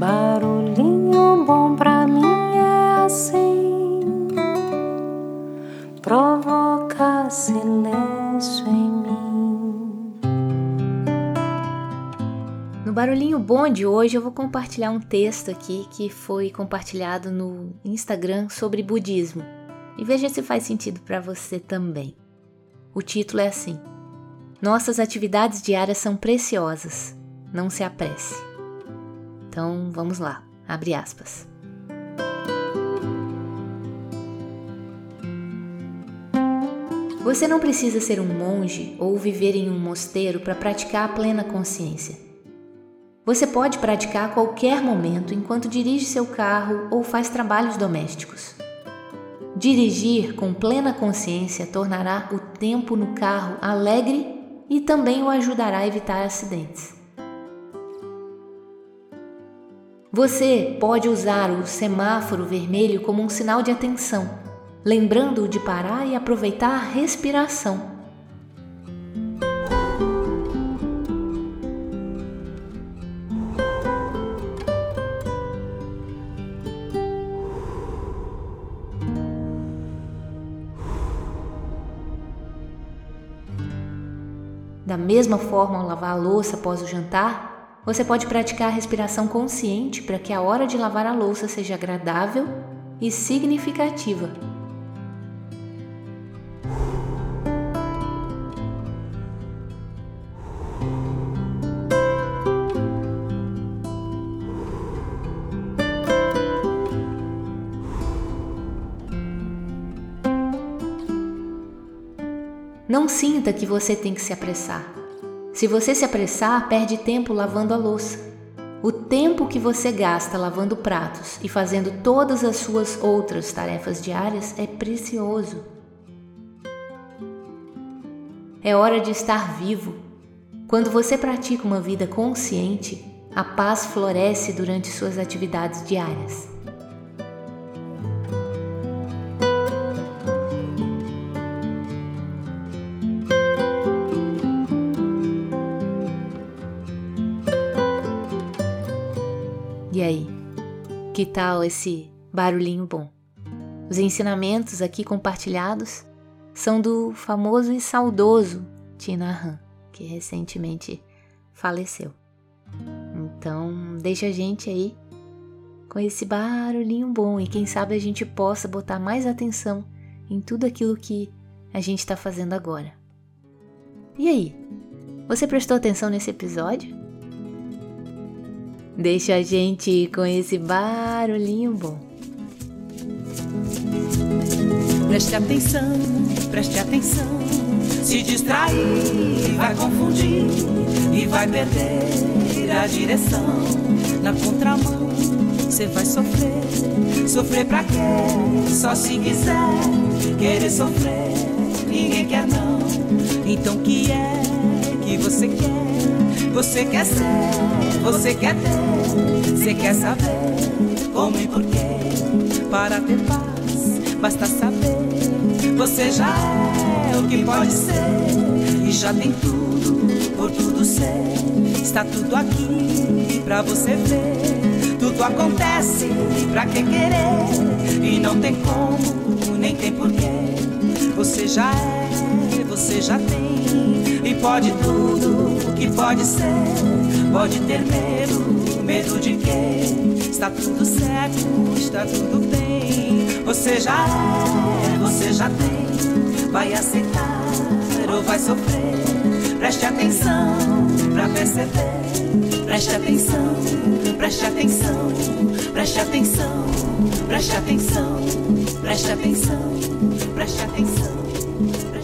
Barulhinho bom pra mim é assim, provoca silêncio em mim. No Barulhinho Bom de hoje eu vou compartilhar um texto aqui que foi compartilhado no Instagram sobre budismo e veja se faz sentido para você também. O título é assim: Nossas atividades diárias são preciosas, não se apresse. Então vamos lá, abre aspas. Você não precisa ser um monge ou viver em um mosteiro para praticar a plena consciência. Você pode praticar a qualquer momento enquanto dirige seu carro ou faz trabalhos domésticos. Dirigir com plena consciência tornará o tempo no carro alegre e também o ajudará a evitar acidentes. Você pode usar o semáforo vermelho como um sinal de atenção, lembrando-o de parar e aproveitar a respiração. Da mesma forma, ao lavar a louça após o jantar, você pode praticar a respiração consciente para que a hora de lavar a louça seja agradável e significativa. Não sinta que você tem que se apressar. Se você se apressar, perde tempo lavando a louça. O tempo que você gasta lavando pratos e fazendo todas as suas outras tarefas diárias é precioso. É hora de estar vivo. Quando você pratica uma vida consciente, a paz floresce durante suas atividades diárias. E aí, que tal esse barulhinho bom? Os ensinamentos aqui compartilhados são do famoso e saudoso Tina Han, que recentemente faleceu. Então, deixa a gente aí com esse barulhinho bom e quem sabe a gente possa botar mais atenção em tudo aquilo que a gente está fazendo agora. E aí, você prestou atenção nesse episódio? Deixa a gente com esse barulhinho bom. Preste atenção, preste atenção. Se distrair, vai confundir e vai perder a direção. Na contramão, você vai sofrer. Sofrer pra quê? Só se quiser. Querer sofrer, ninguém quer não. Então, que é que você quer? Você quer ser, você quer ter, você quer saber como e porquê. Para ter paz, basta saber. Você já é o que pode ser e já tem tudo por tudo ser. Está tudo aqui pra você ver. Tudo acontece pra que querer e não tem como, nem tem porquê. Você já é, você já tem e pode tudo que pode ser. Pode ter medo, medo de quê? Está tudo certo, está tudo bem. Você já é, você já tem. Vai aceitar ou vai sofrer? Preste atenção pra perceber. Preste atenção, preste atenção, preste atenção, preste atenção, preste atenção, preste atenção. Preste atenção.